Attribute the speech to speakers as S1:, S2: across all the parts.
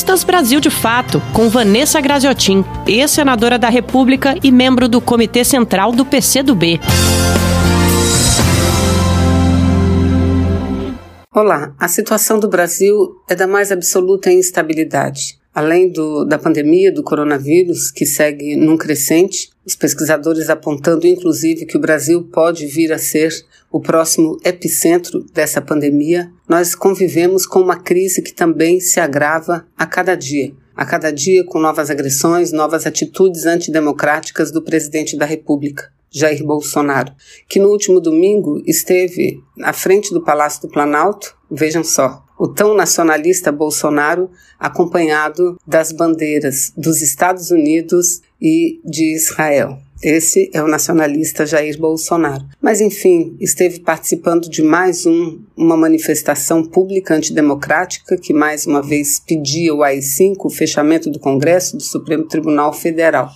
S1: Entrevistas Brasil de Fato, com Vanessa Graziotin, ex-senadora da República e membro do Comitê Central do PCdoB.
S2: Olá, a situação do Brasil é da mais absoluta instabilidade. Além do, da pandemia do coronavírus, que segue num crescente, os pesquisadores apontando inclusive que o Brasil pode vir a ser o próximo epicentro dessa pandemia, nós convivemos com uma crise que também se agrava a cada dia. A cada dia com novas agressões, novas atitudes antidemocráticas do presidente da República. Jair Bolsonaro, que no último domingo esteve à frente do Palácio do Planalto, vejam só, o tão nacionalista Bolsonaro, acompanhado das bandeiras dos Estados Unidos e de Israel. Esse é o nacionalista Jair Bolsonaro. Mas, enfim, esteve participando de mais um, uma manifestação pública antidemocrática que, mais uma vez, pedia o AI-5, o fechamento do Congresso do Supremo Tribunal Federal.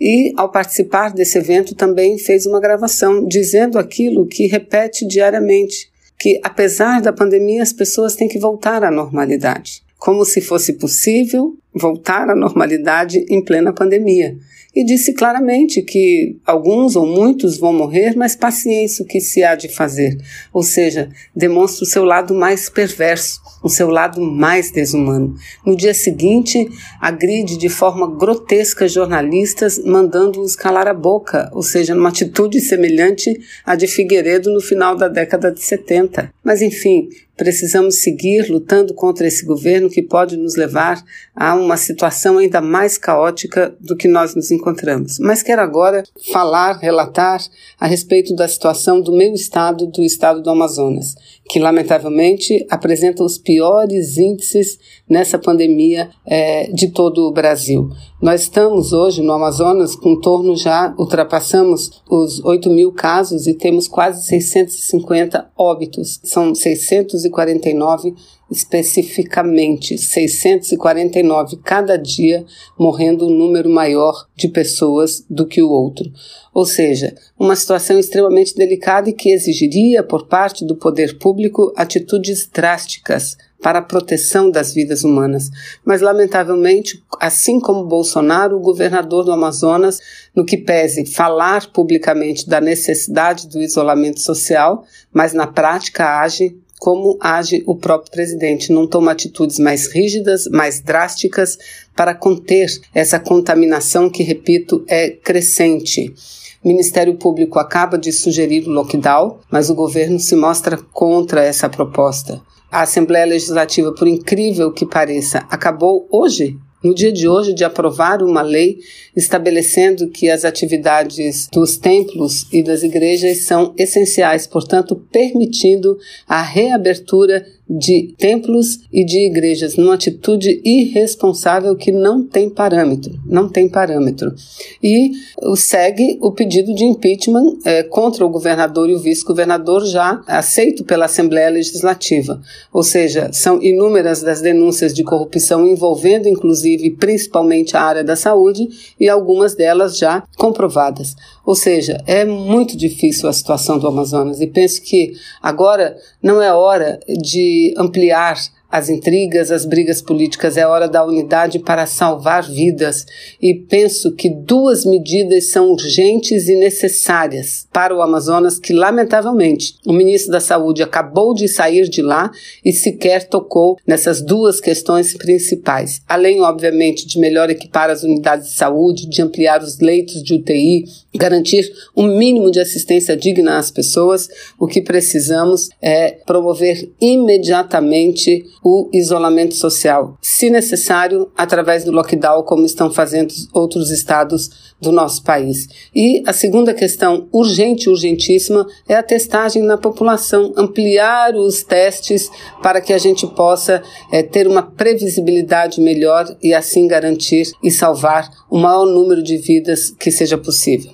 S2: E, ao participar desse evento, também fez uma gravação dizendo aquilo que repete diariamente: que, apesar da pandemia, as pessoas têm que voltar à normalidade. Como se fosse possível voltar à normalidade em plena pandemia. E disse claramente que alguns ou muitos vão morrer, mas paciência o que se há de fazer. Ou seja, demonstra o seu lado mais perverso, o seu lado mais desumano. No dia seguinte, agride de forma grotesca jornalistas, mandando-os calar a boca, ou seja, numa atitude semelhante à de Figueiredo no final da década de 70. Mas enfim, precisamos seguir lutando contra esse governo que pode nos levar a uma situação ainda mais caótica do que nós nos encontramos. Mas quero agora falar, relatar a respeito da situação do meu estado, do estado do Amazonas, que lamentavelmente apresenta os piores índices nessa pandemia é, de todo o Brasil. Nós estamos hoje no Amazonas com torno já, ultrapassamos os 8 mil casos e temos quase 650 óbitos. São 649 especificamente 649 cada dia, morrendo um número maior de pessoas do que o outro. Ou seja, uma situação extremamente delicada e que exigiria, por parte do poder público, atitudes drásticas para a proteção das vidas humanas. Mas, lamentavelmente, assim como Bolsonaro, o governador do Amazonas, no que pese falar publicamente da necessidade do isolamento social, mas na prática age como age o próprio presidente. Não toma atitudes mais rígidas, mais drásticas para conter essa contaminação que, repito, é crescente. O Ministério Público acaba de sugerir o lockdown, mas o governo se mostra contra essa proposta. A Assembleia Legislativa, por incrível que pareça, acabou hoje no dia de hoje, de aprovar uma lei estabelecendo que as atividades dos templos e das igrejas são essenciais, portanto, permitindo a reabertura de templos e de igrejas numa atitude irresponsável que não tem parâmetro, não tem parâmetro. E segue o pedido de impeachment é, contra o governador e o vice-governador já aceito pela Assembleia Legislativa. Ou seja, são inúmeras das denúncias de corrupção envolvendo inclusive principalmente a área da saúde e algumas delas já comprovadas. Ou seja, é muito difícil a situação do Amazonas e penso que agora não é hora ampliar as intrigas, as brigas políticas, é hora da unidade para salvar vidas. E penso que duas medidas são urgentes e necessárias para o Amazonas, que lamentavelmente o ministro da Saúde acabou de sair de lá e sequer tocou nessas duas questões principais. Além, obviamente, de melhor equipar as unidades de saúde, de ampliar os leitos de UTI, garantir um mínimo de assistência digna às pessoas, o que precisamos é promover imediatamente o isolamento social, se necessário, através do lockdown, como estão fazendo outros estados do nosso país. E a segunda questão urgente, urgentíssima, é a testagem na população, ampliar os testes para que a gente possa é, ter uma previsibilidade melhor e assim garantir e salvar o maior número de vidas que seja possível.